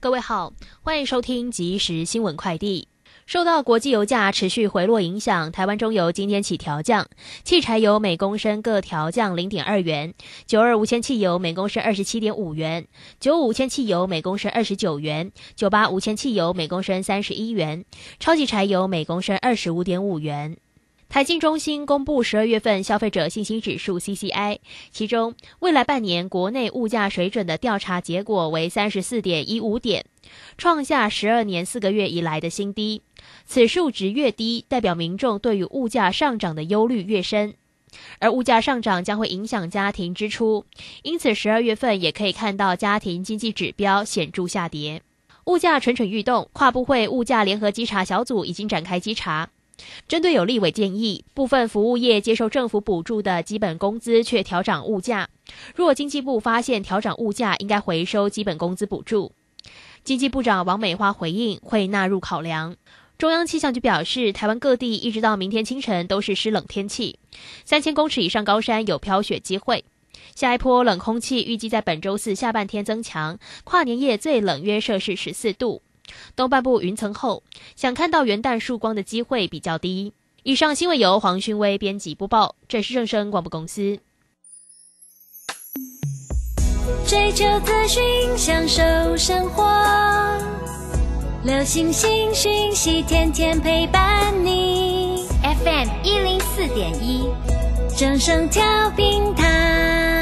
各位好，欢迎收听即时新闻快递。受到国际油价持续回落影响，台湾中油今天起调降，汽柴油每公升各调降零点二元，九二无铅汽油每公升二十七点五元，九五无铅汽油每公升二十九元，九八无铅汽油每公升三十一元，超级柴油每公升二十五点五元。台经中心公布十二月份消费者信心指数 （CCI），其中未来半年国内物价水准的调查结果为三十四点一五点，创下十二年四个月以来的新低。此数值越低，代表民众对于物价上涨的忧虑越深，而物价上涨将会影响家庭支出，因此十二月份也可以看到家庭经济指标显著下跌，物价蠢蠢欲动。跨部会物价联合稽查小组已经展开稽查。针对有立委建议，部分服务业接受政府补助的基本工资却调涨物价，若经济部发现调涨物价，应该回收基本工资补助。经济部长王美花回应，会纳入考量。中央气象局表示，台湾各地一直到明天清晨都是湿冷天气，三千公尺以上高山有飘雪机会。下一波冷空气预计在本周四下半天增强，跨年夜最冷约摄氏十四度。东半部云层厚，想看到元旦曙光的机会比较低。以上新闻由黄勋威编辑播报，这是正声广播公司。追求资讯，享受生活，流星星讯息，天天陪伴你。FM 一零四点一，正声调平台。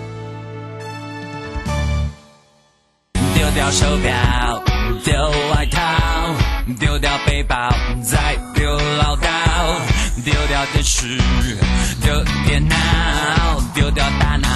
掉手表，丢外套，丢掉背包，再丢唠叨，丢掉电视，丢电脑，丢掉大脑，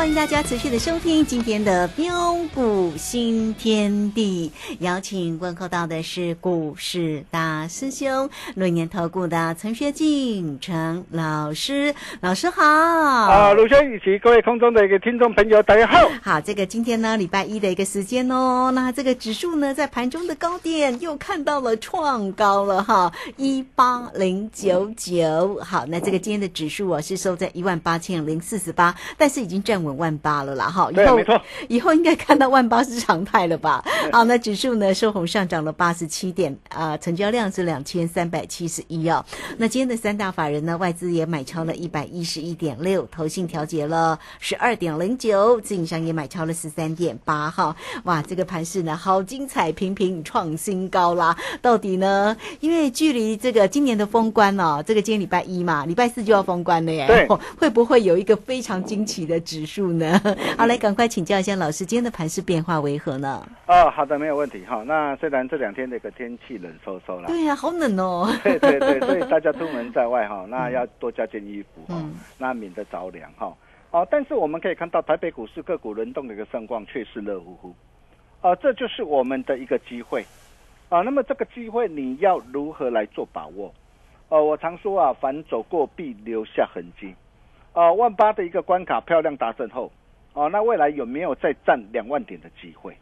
欢迎大家持续的收听今天的标股新天地，邀请问候到的是股市大师兄论年投顾的陈学进陈老师，老师好。啊，鲁轩以及各位空中的一个听众朋友，大家好。好，这个今天呢，礼拜一的一个时间哦，那这个指数呢，在盘中的高点又看到了创高了哈，一八零九九。好，那这个今天的指数我是收在一万八千零四十八，但是已经站稳万八了啦，哈，以对，后。以后应该看到万八是常态了吧？好，那指数呢收红上涨了八十七点，啊、成交量是两千三百七十一哦。那今天的三大法人呢，外资也买超了一百一十一点六，投信调节了十二点零九，自营商也买超了十三点八哈。哇，这个盘势呢好精彩，频频创新高啦！到底呢？因为距离这个今年的封关哦，这个今天礼拜一嘛，礼拜四就要封关了耶。对哦 会不会有一个非常惊奇的指数呢？好，来赶快请教一下老师，今天的盘势变化为何呢？哦，好的，没有问题哈。那虽然这两天的一个天气冷飕飕啦，对呀、好冷哦。对对对，所以大家出门在外哈，那要多加件衣服哈嗯，那免得着凉哈。哦，但是我们可以看到台北股市个股轮动的一个盛况却是热乎乎，啊，这就是我们的一个机会啊。那么这个机会你要如何来做把握？哦，我常说啊，凡走过必留下痕迹。哦，万八的一个关卡漂亮达成后，哦，那未来有没有再占两万点的机会？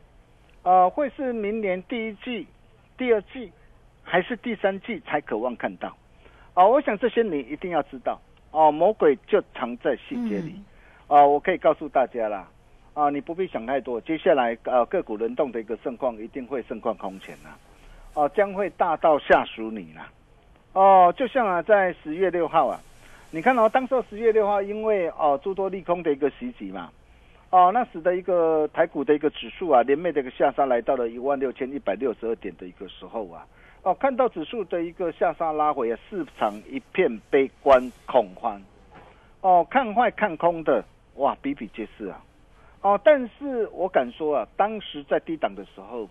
呃，会是明年第一季、第二季，还是第三季才渴望看到？哦，我想这些你一定要知道。哦，魔鬼就藏在细节里。哦，我可以告诉大家啦，啊，你不必想太多。接下来呃个股轮动的一个盛况一定会盛况空前啦，哦，将会大到吓死你啦。哦，就像啊，在十月六号啊，你看哦，当时十月六号因为哦诸多利空的一个袭击嘛，哦，那使得一个台股的一个指数啊，连袂的一个下杀来到了一万六千一百六十二点的一个时候啊，哦，看到指数的一个下杀拉回啊，市场一片悲观恐慌，哦，看坏看空的哇比比皆是啊，哦，但是我敢说啊，当时在低档的时候，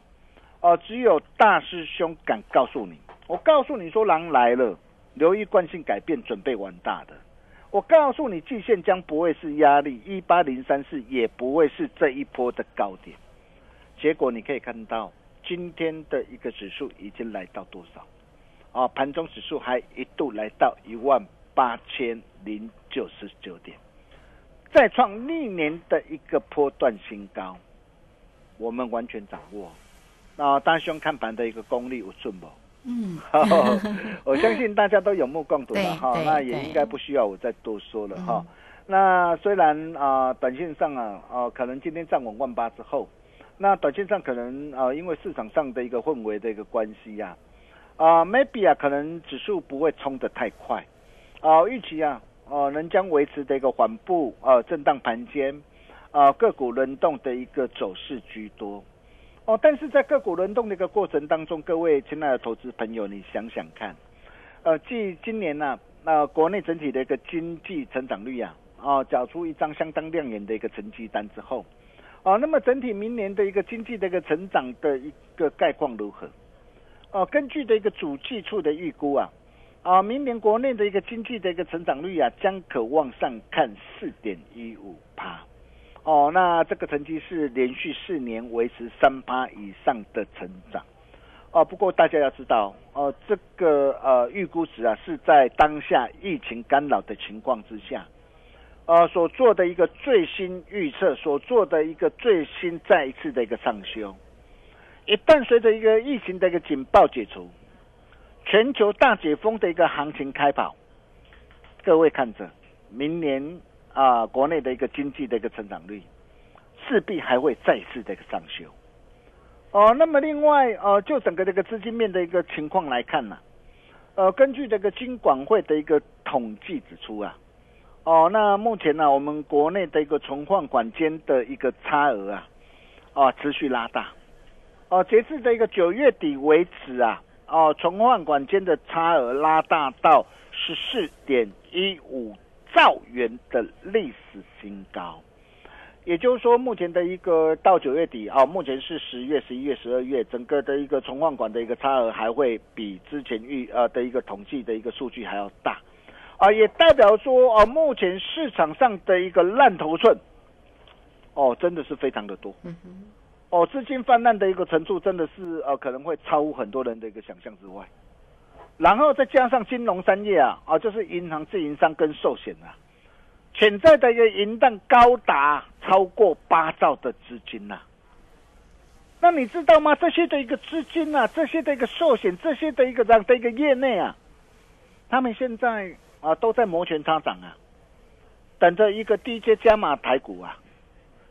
哦，只有大师兄敢告诉你，我告诉你说狼来了，留意惯性改变，准备玩大的。我告诉你，季线将不会是压力，一八零三四也不会是这一波的高点。结果你可以看到，今天的一个指数已经来到多少？啊，盘中指数还一度来到一万八千零九十九点，再创历年的一个波段新高。我们完全掌握。那大兄看盘的一个功力有准不？嗯，我相信大家都有目共睹了哈那也应该不需要我再多说了哈嗯。那虽然啊、短线上啊，啊、可能今天站稳万八之后，那短线上可能啊、因为市场上的一个氛围的一个关系呀、啊，m a y b e 啊，可能指数不会冲得太快，啊、预期啊，呃，能将维持的一个缓步呃震荡盘间，啊、个股轮动的一个走势居多。哦，但是在个股轮动的一个过程当中，各位亲爱的投资朋友，你想想看，呃，继今年呢、那、国内整体的一个经济成长率啊，啊，缴出一张相当亮眼的一个成绩单之后，啊，那么整体明年的一个经济的一个成长的一个概况如何？哦、根据的一个主计处的预估啊，啊，明年国内的一个经济的一个成长率啊，将可往上看四点一五趴。哦，那这个成绩是连续四年维持三趴以上的成长。哦，不过大家要知道，哦，这个呃预估值啊是在当下疫情干扰的情况之下，呃所做的一个最新预测，所做的一个最新再一次的一个上修。一旦随着一个疫情的一个警报解除，全球大解封的一个行情开跑，各位看着明年啊、国内的一个经济的一个成长率，势必还会再次的一个上修。哦，那么另外呃，就整个这个资金面的一个情况来看呢、呃，根据这个金管会的一个统计指出啊，哦，那目前呢、我们国内的一个存款管间的一个差额啊，哦，持续拉大。哦，截至的一个九月底为止啊，哦，存款管间的差额拉大到十四点一五兆元的历史新高。也就是说，目前的一个到九月底啊、目前是十月、十一月、十二月，整个的一个存款管的一个差额还会比之前预呃的一个统计的一个数据还要大，啊、也代表说啊、目前市场上的一个烂头寸，哦，真的是非常的多。哦，资金泛滥的一个程度真的是呃可能会超乎很多人的一个想象之外，然后再加上金融商业啊啊就是银行、自营商跟寿险啊，潜在的一个银弹高达超过八兆的资金呐、那你知道吗？这些的一个资金啊，这些的一个寿险，这些的一个这样的一个业内啊，他们现在啊都在摩拳擦掌啊，等着一个低阶加码台股啊。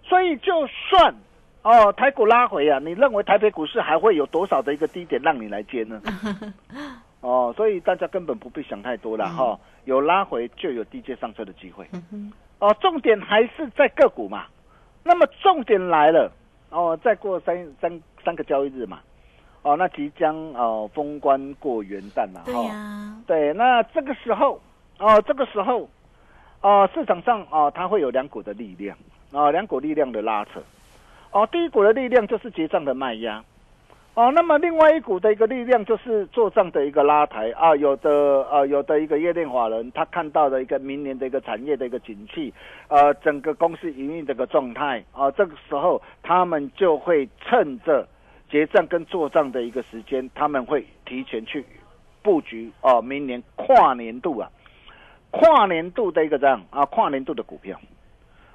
所以就算哦台股拉回啊，你认为台北股市还会有多少的一个低点让你来接呢？哦，所以大家根本不必想太多了哈、有拉回就有低阶上车的机会。哦，重点还是在个股嘛。那么重点来了，哦，再过三三三个交易日嘛，哦，那即将哦封关过元旦了对哈、呀，对，那这个时候，哦，这个时候，哦，市场上哦，它会有两股的力量，哦，两股力量的拉扯，哦，第一股的力量就是结账的卖压，哦，那么另外一股的一个力量就是做账的一个拉抬啊，有的呃，有的一个业内法人他看到的一个明年的一个产业的一个景气，呃，整个公司营运的一个状态啊，这个时候他们就会趁着结账跟做账的一个时间，他们会提前去布局哦、明年跨年度啊，跨年度的一个这样啊，跨年度的股票。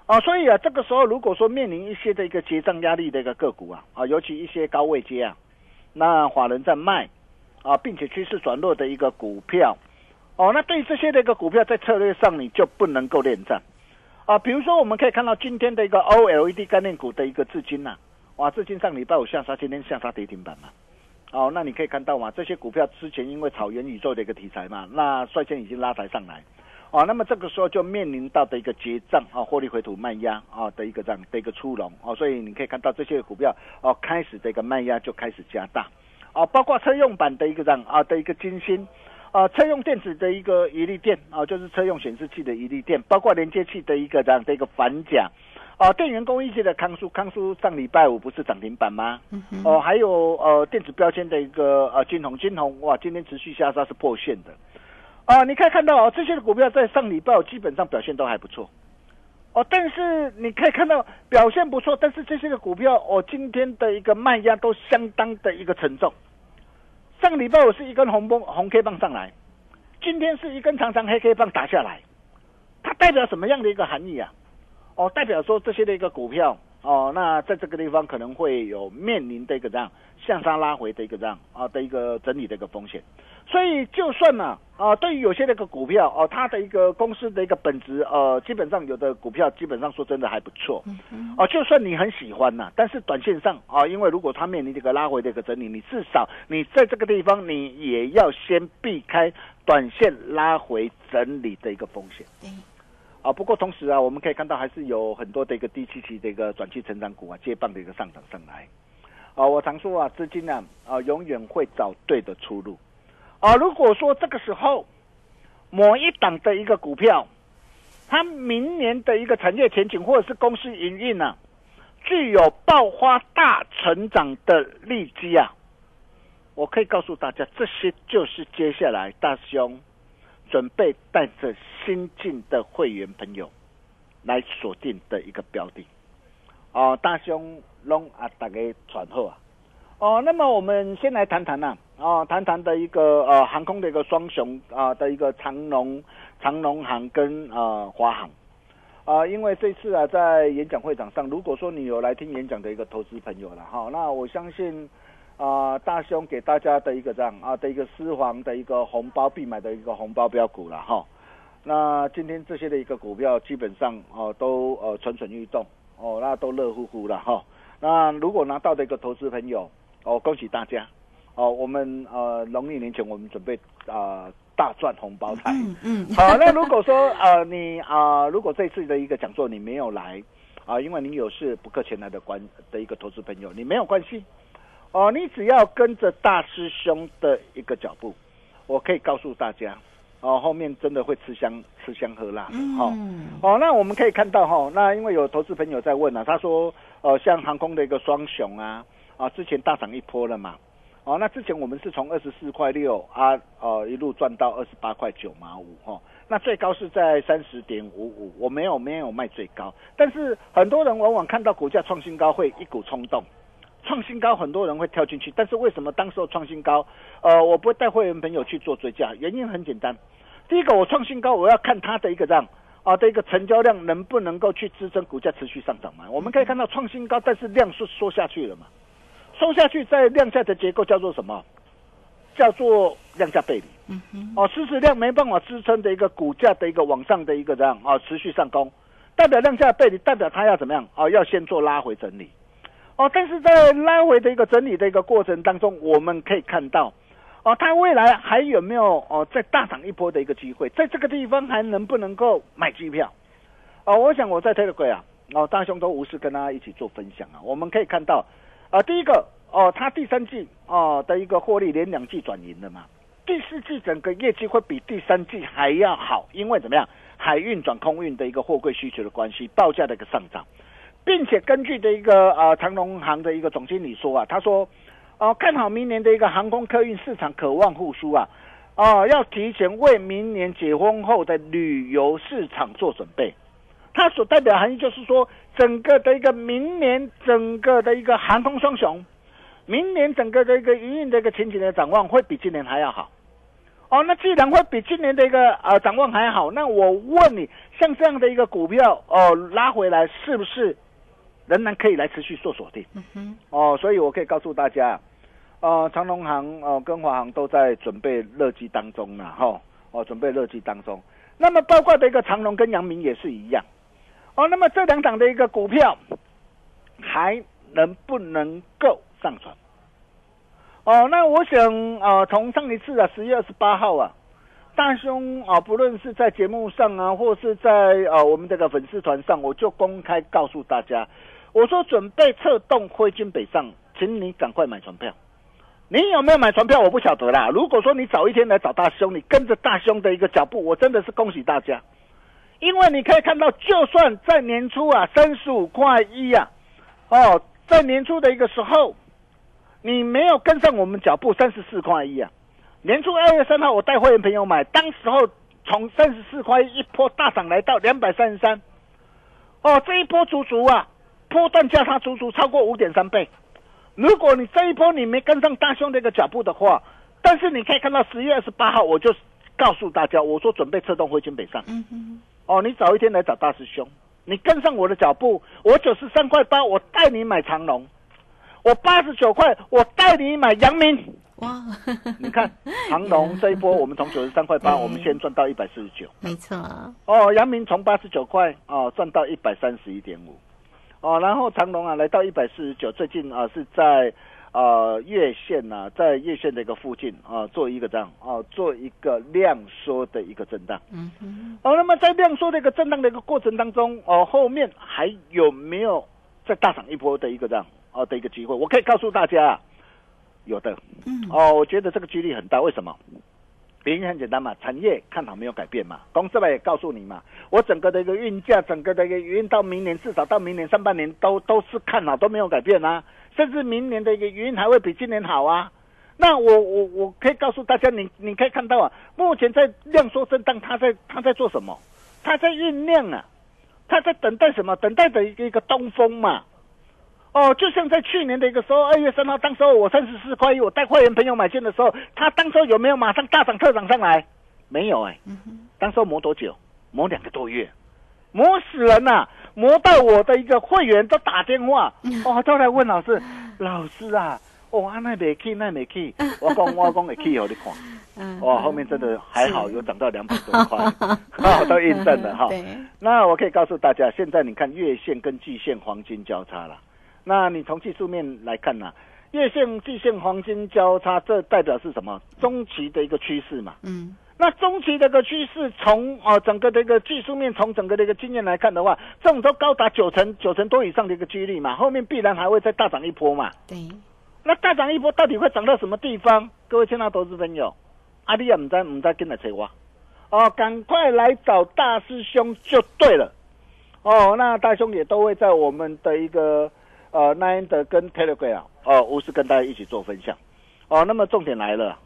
啊，所以啊，这个时候如果说面临一些的一个结账压力的一个个股啊，啊，尤其一些高位接啊，那法人在卖啊，并且趋势转弱的一个股票，哦，那对这些的一个股票，在策略上你就不能够恋战啊。比如说，我们可以看到今天的一个 OLED 概念股的一个至今呐、哇，至今上礼拜五下杀，今天下杀跌停板嘛。哦，那你可以看到嘛，这些股票之前因为草原宇宙的一个题材嘛，那率先已经拉抬上来。哦，那么这个时候就面临到的一个结账啊，获利回吐卖压啊的一个这样的一个出笼哦，所以你可以看到这些股票哦开始的一个卖压就开始加大，哦，包括车用版的一个这样啊的一个金星，啊车用电子的一个一力电啊，就是车用显示器的一力电，包括连接器的一个这样的一个反甲。哦，电源供应器的康舒，康舒上礼拜五不是涨停板吗？哦，还有呃电子标签的一个呃金红，金红哇，今天持续下杀是破线的。啊，你可以看到哦，这些的股票在上礼拜基本上表现都还不错。哦，但是你可以看到表现不错，但是这些的股票哦，今天的一个卖压都相当的一个沉重。上礼拜我是一根红棒红 K 棒上来，今天是一根长长黑 K 棒打下来，它代表什么样的一个含义啊？哦，代表说这些的一个股票哦，那在这个地方可能会有面临的一个这样向上拉回的一个这样啊的一个整理的一个风险。所以就算呢啊，对于有些那个股票哦，它的一个公司的一个本质呃，基本上有的股票基本上说真的还不错哦，就算你很喜欢呐、但是短线上啊，因为如果它面临这个拉回的一个整理，你至少你在这个地方你也要先避开短线拉回整理的一个风险。对，啊，不过同时啊，我们可以看到还是有很多的一个低期期的一个转期成长股啊，接棒的一个上涨上来。啊，我常说啊，资金呢啊永远会找对的出路。啊，如果说这个时候某一档的一个股票，它明年的一个产业前景或者是公司营运呢、具有爆发大成长的利基啊，我可以告诉大家，这些就是接下来大兄准备带着新进的会员朋友来锁定的一个标的。哦，大兄拢啊，大家传后啊。哦，那么我们先来谈谈呐、哦，谈谈的一个呃航空的一个双雄啊、的一个长龙、长龙航跟呃华航。啊、因为这次啊，在演讲会场上，如果说你有来听演讲的一个投资朋友了哈，那我相信啊、大兄给大家的一个这样啊的一个私房的一个红包必买的一个红包标股了哈。那今天这些的一个股票基本上哦都呃蠢蠢欲动哦，那都热乎乎了哈。那如果拿到的一个投资朋友哦，恭喜大家哦，我们呃农历年前我们准备啊、呃大赚红包财。嗯嗯，好，那如果说呃你啊、如果这次的一个讲座你没有来啊、因为你有事不客前来的关的一个投资朋友，你没有关系哦，你只要跟着大师兄的一个脚步，我可以告诉大家哦，后面真的会吃香吃香喝辣的哈。嗯，哦，那我们可以看到哈、那因为有投资朋友在问啊，他说，呃，像航空的一个双雄啊，啊，之前大涨一波了嘛，哦，那之前我们是从二十四块六啊，呃，一路赚到二十八块九毛五哈，那最高是在三十点五五，我没有没有卖最高，但是很多人往往看到股价创新高会一股冲动。创新高，很多人会跳进去，但是为什么当时候创新高，呃，我不会带会员朋友去做追加？原因很简单，第一个我创新高，我要看它的一个量啊的一个成交量能不能够去支撑股价持续上涨嘛？我们可以看到创新高，但是量是缩下去了嘛？缩下去在量下的结构叫做什么？叫做量价背离。嗯哼，哦，狮子量没办法支撑的一个股价的一个往上的一个这样啊、持续上攻，代表量价背离，代表它要怎么样啊、要先做拉回整理。哦，但是在拉回的一个整理的一个过程当中，我们可以看到，哦，它未来还有没有哦再大涨一波的一个机会？在这个地方还能不能够买机票？哦，我想我在推特柜啊，哦，大兄都无事跟大家一起做分享啊，我们可以看到，啊、第一个哦，它第三季哦的一个获利连两季转盈了嘛，第四季整个业绩会比第三季还要好，因为怎么样？海运转空运的一个货柜需求的关系，报价的一个上涨，并且根据的一个呃长龙行的一个总经理说啊，他说，哦、看好明年的一个航空客运市场渴望复苏啊，哦、要提前为明年解封后的旅游市场做准备。它所代表含义就是说，整个的一个明年整个的一个航空双雄，明年整个的一个营运的一个前景的展望会比今年还要好。哦，那既然会比今年的一个呃展望还好，那我问你，像这样的一个股票哦拉回来，是不是仍然可以来持续做锁定？嗯哼，哦，所以我可以告诉大家，呃，长隆行、呃跟华航都在准备热机当中了哈、哦，准备热机当中。那么包括的一个长隆跟阳明也是一样，哦，那么这两档的一个股票还能不能够上传？哦，那我想啊，从上一次啊，十月二十八号啊，大兄啊，不论是在节目上啊，或是在啊我们这个粉丝团上，我就公开告诉大家，我说准备策动挥军北上，请你赶快买船票。你有没有买船票？我不晓得啦。如果说你早一天来找大兄，你跟着大兄的一个脚步，我真的是恭喜大家，因为你可以看到，就算在年初啊，三十五块一啊，哦，在年初的一个时候，你没有跟上我们脚步，三十四块一啊。年初二月三号，我带会员朋友买，当时候从三十四块一一波大涨来到两百三十三，哦，这一波足足啊，波段价差足足超过五点三倍。如果你这一波你没跟上大兄的一个脚步的话，但是你可以看到十月二十八号，我就告诉大家，我说准备策动回军北上。嗯哼，哦，你早一天来找大师兄，你跟上我的脚步，我九十三块八，我带你买长龙，我八十九块，我带你买阳明。哇，你看长龙这一波，我们从九十三块八，我们先赚到一百四十九。没错，哦，阳明从八十九块哦赚到一百三十一点五，哦，然后长隆啊来到一百四十九，最近啊是在呃月线呐、在月线的一个附近啊做一个这样啊做一个量缩的一个震荡。嗯哼，哦，那么在量缩的一个震荡的一个过程当中，哦，后面还有没有再大涨一波的一个这样哦的一个机会？我可以告诉大家啊，有的。嗯，哦，我觉得这个几率很大，为什么？原因很简单嘛，产业看好没有改变嘛，公司吧也告诉你嘛，我整个的一个运价，整个的一个运到明年，至少到明年上半年都都是看好，都没有改变啊，甚至明年的一个运还会比今年好啊。那我我我可以告诉大家，你你可以看到啊，目前在量缩震荡，它在它在做什么？它在酝酿啊，它在等待什么？等待的一个一个东风嘛。哦，就像在去年的一个时候，二月三号，当时候我三十四块一，我带会员朋友买进的时候，他当时候有没有马上大涨特涨上来？没有哎、当时候磨多久？磨两个多月，磨死人呐、磨到我的一个会员都打电话，哦，都来问老师，老师啊，哦，啊那没去，那没去，我讲我讲会去，给你看，嗯，哇，后面真的还好，有涨到两百多块，哈，都印证了哈。对，那我可以告诉大家，现在你看月线跟季线黄金交叉了。那你从技术面来看呢、月线、季线黄金交叉，这代表是什么？中期的一个趋势嘛。嗯，那中期的一个趋势，从呃整个的一个技术面，从整个的一个经验来看的话，这种都高达九成、九成多以上的一个几率嘛，后面必然还会再大涨一波嘛。对，那大涨一波到底会涨到什么地方？各位亲爱的投资朋友，阿弟也唔知唔知跟来找我哦，赶快来找大师兄就对了哦。那大兄也都会在我们的一个呃 Nine 的跟 Telegram 哦，无私跟大家一起做分享哦。那么重点来了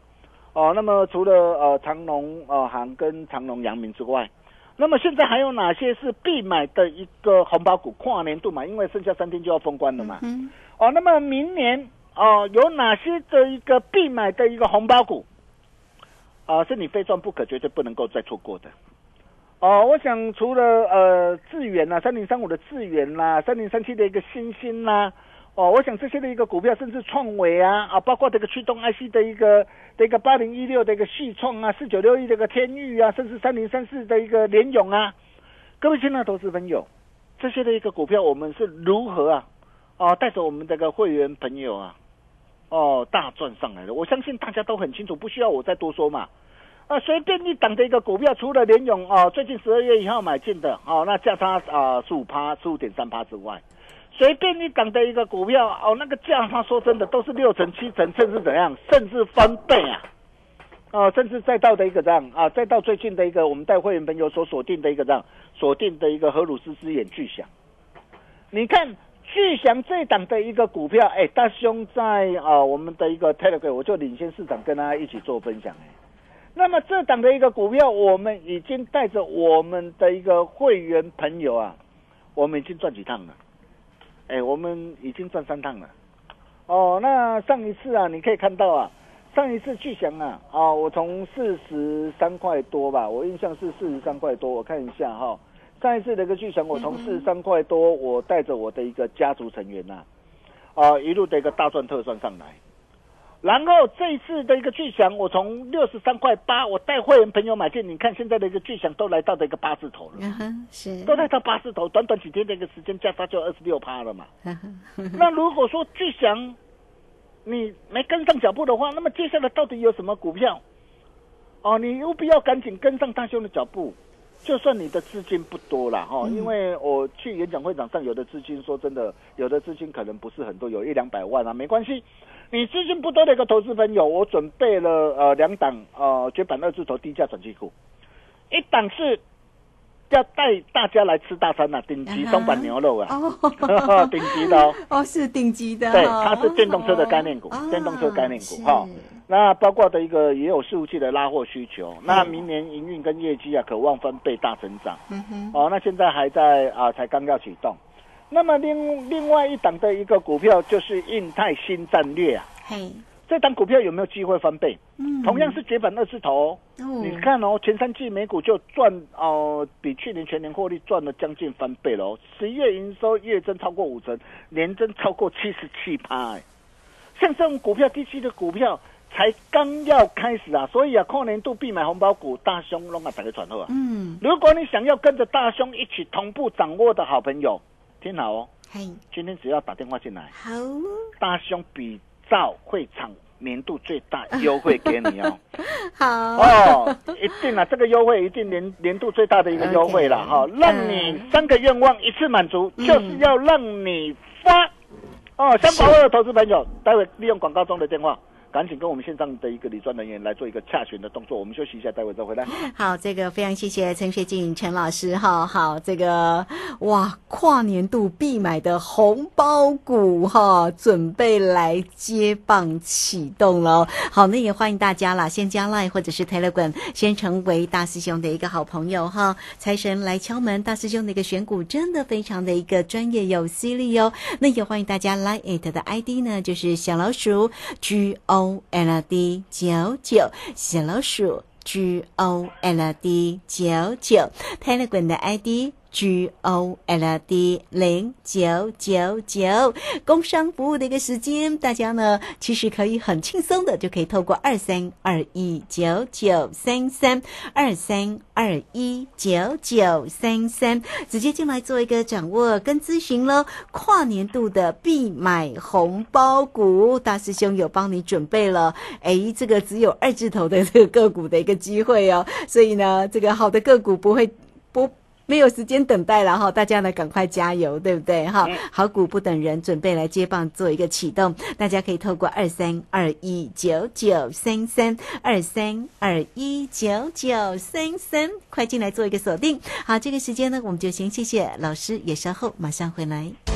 哦，那么除了呃长隆呃行跟长隆阳明之外，那么现在还有哪些是必买的一个红包股跨年度嘛？因为剩下三天就要封关了嘛。嗯，哦，那么明年哦，有哪些的一个必买的一个红包股啊，是你非赚不可，绝对不能够再错过的。哦，我想除了呃智源啦，三零三五的智源啦，三零三七的一个星星啦，哦，我想这些的一个股票，甚至创维啊啊，包括这个驱动 IC 的一个的一个八零一六的一个续创啊，四九六一这个天域啊，甚至三零三四的一个联勇啊，各位亲爱的投资朋友，这些的一个股票，我们是如何啊啊带着我们这个会员朋友啊哦大赚上来的？我相信大家都很清楚，不需要我再多说嘛。啊，随便一档的一个股票，除了联勇哦，最近十二月一号买进的哦，那价差啊十五趴、十五点三趴之外，随便一档的一个股票哦，那个价差说真的都是六成、七成，甚至怎样，甚至翻倍啊！哦，甚至再到的一个这样啊，再到最近的一个我们带会员朋友所锁定的一个这样锁定的一个荷鲁斯之眼巨响，你看巨响这档的一个股票，哎，大兄在啊我们的一个 Telegram 我就领先市场跟大家一起做分享哎。那么这档的一个股票，我们已经带着我们的一个会员朋友啊，我们已经赚几趟了？哎，我们已经赚三趟了。哦，那上一次啊，你可以看到啊，上一次巨翔啊，啊，我从四十三块多吧，我印象是四十三块多，我看一下哈，上一次的一个巨翔，我从四十三块多，我带着我的一个家族成员呐，啊，一路的一个大赚特赚上来。然后这一次的一个巨响，我从六十三块八，我带会员朋友买进，你看现在的一个巨响都来到的一个八字头了，是都来到八字头，短短几天的一个时间价差就二十六趴了嘛。那如果说巨响你没跟上脚步的话，那么接下来到底有什么股票？哦，你务必要赶紧跟上大兄的脚步。就算你的资金不多了哈，因为我去演讲会场上，有的资金说真的，有的资金可能不是很多，有一两百万啊，没关系。你资金不多的一个投资朋友，我准备了呃两档呃绝版二字头低价转机股，一档是要带大家来吃大餐呐，顶级东板牛肉啊，顶级的哦，哦是顶级的，对，它是电动车的概念股，电动车概念股哈。那包括的一个也有服务器的拉货需求，那明年营运跟业绩啊，渴望翻倍大增长。嗯哼，哦，那现在还在啊，才刚要启动。那么另另外一档的一个股票就是印泰新战略啊，嘿，这档股票有没有机会翻倍？嗯，同样是绝版二字头，你看哦，前三季每股就赚哦，比去年全年获利赚了将近翻倍喽。十一月营收月增超过五成，年增超过七十七趴。像这种股票低息的股票才刚要开始啊，所以啊，跨年度必买红包股，大兄弄啊，打个转后啊。嗯，如果你想要跟着大兄一起同步掌握的好朋友。听好哦，今天只要打电话进来，好，大兄比照会场年度最大优惠给你哦，好。哦，一定啊，这个优惠一定年年度最大的一个优惠了哈，让你三个愿望一次满足，就是要让你发。哦，想把握的投资朋友，待会利用广告中的电话。赶紧跟我们线上的一个理专人员来做一个洽询的动作，我们休息一下，待会再回来。好，这个非常谢谢陈学静陈老师哈。好，这个哇，跨年度必买的红包股哈，准备来接棒启动了。好，那也欢迎大家啦，先加 line 或者是 telegram，先成为大师兄的一个好朋友哈。财神来敲门，大师兄的一个选股真的非常的一个专业有犀利哦。那也欢迎大家 line it 的 ID 呢，就是小老鼠 G O。O L D 九九小老鼠 G O L D 九九拍了滚的 ID。G O L D 零九九九，工商服务的一个时间，大家呢其实可以很轻松的就可以透过二三二一九九三三二三二一九九三三直接进来做一个掌握跟咨询喽。跨年度的必买红包股，大师兄有帮你准备了，哎，这个只有二字头的这个个股的一个机会哦，所以呢，这个好的个股不会不。没有时间等待了哈，大家呢赶快加油，对不对哈？好股不等人，准备来接棒做一个启动，大家可以透过二三二一九九三三二三二一九九三三快进来做一个锁定。好，这个时间呢，我们就先谢谢老师，也稍后马上回来。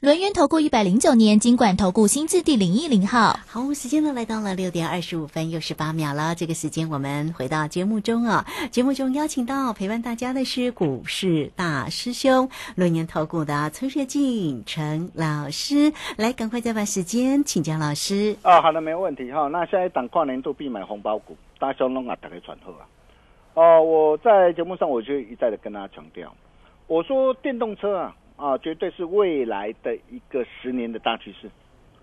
轮源投顾一百零九年金管投顾新字第零一零号。好，时间呢来到了六点二十五分又十八秒了。这个时间我们回到节目中啊，节目中邀请到陪伴大家的是股市大师兄轮源投顾的崔学进陈老师，来赶快再把时间请教老师。啊，好的，没有问题哈。那下一档跨年度必买红包股，大兄龙啊，打开传后啊。哦，我在节目上我就一再的跟大家强调，我说电动车啊。啊，绝对是未来的一个十年的大趋势，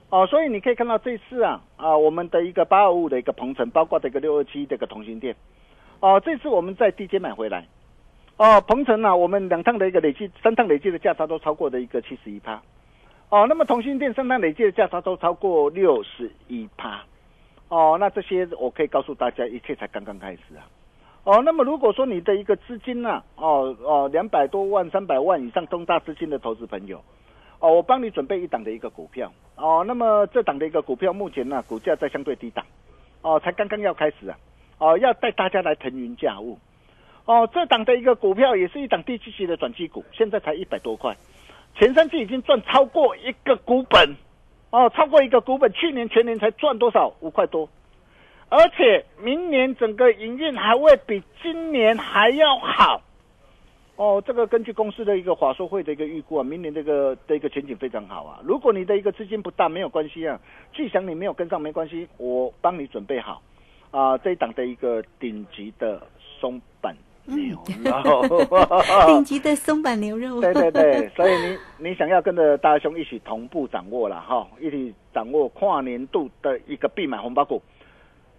哦，所以你可以看到这次啊啊，我们的一个八二五的一个鹏程，包括这个六二七这个同心店，哦，这次我们在地阶买回来，哦，鹏程啊，我们两趟的一个累计，三趟累计的价差都超过的一个七十一趴，哦，那么同心店三趟累计的价差都超过六十一趴，哦，那这些我可以告诉大家，一切才刚刚开始啊。哦，那么如果说你的一个资金呢，哦哦，两百多万、三百万以上中大资金的投资朋友，哦，我帮你准备一档的一个股票，哦，那么这档的一个股票目前呢，股价在相对低档，哦，才刚刚要开始啊，哦，要带大家来腾云驾雾，哦，这档的一个股票也是一档低周期的转机股，现在才一百多块，前三季已经赚超过一个股本，哦，超过一个股本，去年全年才赚多少？五块多。而且明年整个营运还会比今年还要好，哦，这个根据公司的一个华硕会的一个预估啊，明年这个的一个前景非常好啊。如果你的一个资金不大，没有关系啊，巨想你没有跟上没关系，我帮你准备好啊，这一档的一个顶级的松板牛肉，顶级的松板牛肉，对对对，所以你你想要跟着大兄一起同步掌握了哈，一起掌握跨年度的一个必买红包股。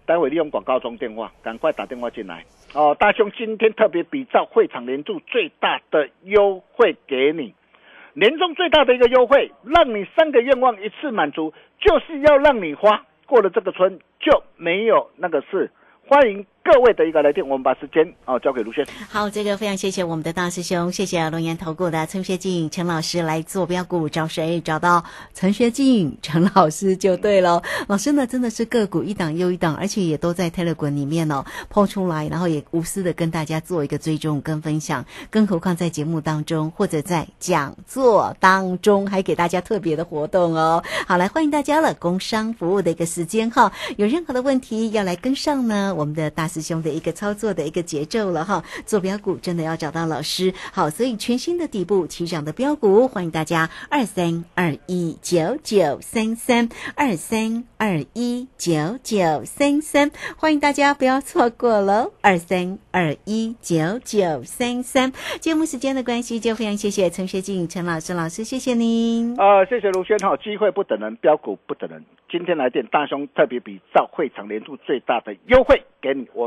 待会利用广告中电话，赶快打电话进来哦！大兄今天特别比照会场年度最大的优惠给你，年终最大的一个优惠，让你三个愿望一次满足，就是要让你花过了这个村就没有那个事。欢迎各位的一个来电，我们把时间啊交给卢轩。好，这个非常谢谢我们的大师兄，谢谢龙岩投顾的陈学静陈老师来做标股，找谁找到陈学静陈老师就对了。老师呢真的是个股一档又一档，而且也都在 Telegram 里面哦抛出来，然后也无私的跟大家做一个追踪跟分享。更何况在节目当中或者在讲座当中，还给大家特别的活动哦。好，来欢迎大家了，工商服务的一个时间哈，有任何的问题要来跟上呢？我们的大师师兄的一个操作的一个节奏了哈，做标股真的要找到老师好，所以全新的底部起涨的标股，欢迎大家二三二一九九三三二三二一九九三三，欢迎大家不要错过喽，二三二一九九三三。节目时间的关系，就非常谢谢陈学静陈老师老师，谢谢您。啊，谢谢卢轩哈，机会不等人，标股不等人。今天来电，大兄特别比照会场年度最大的优惠给你我，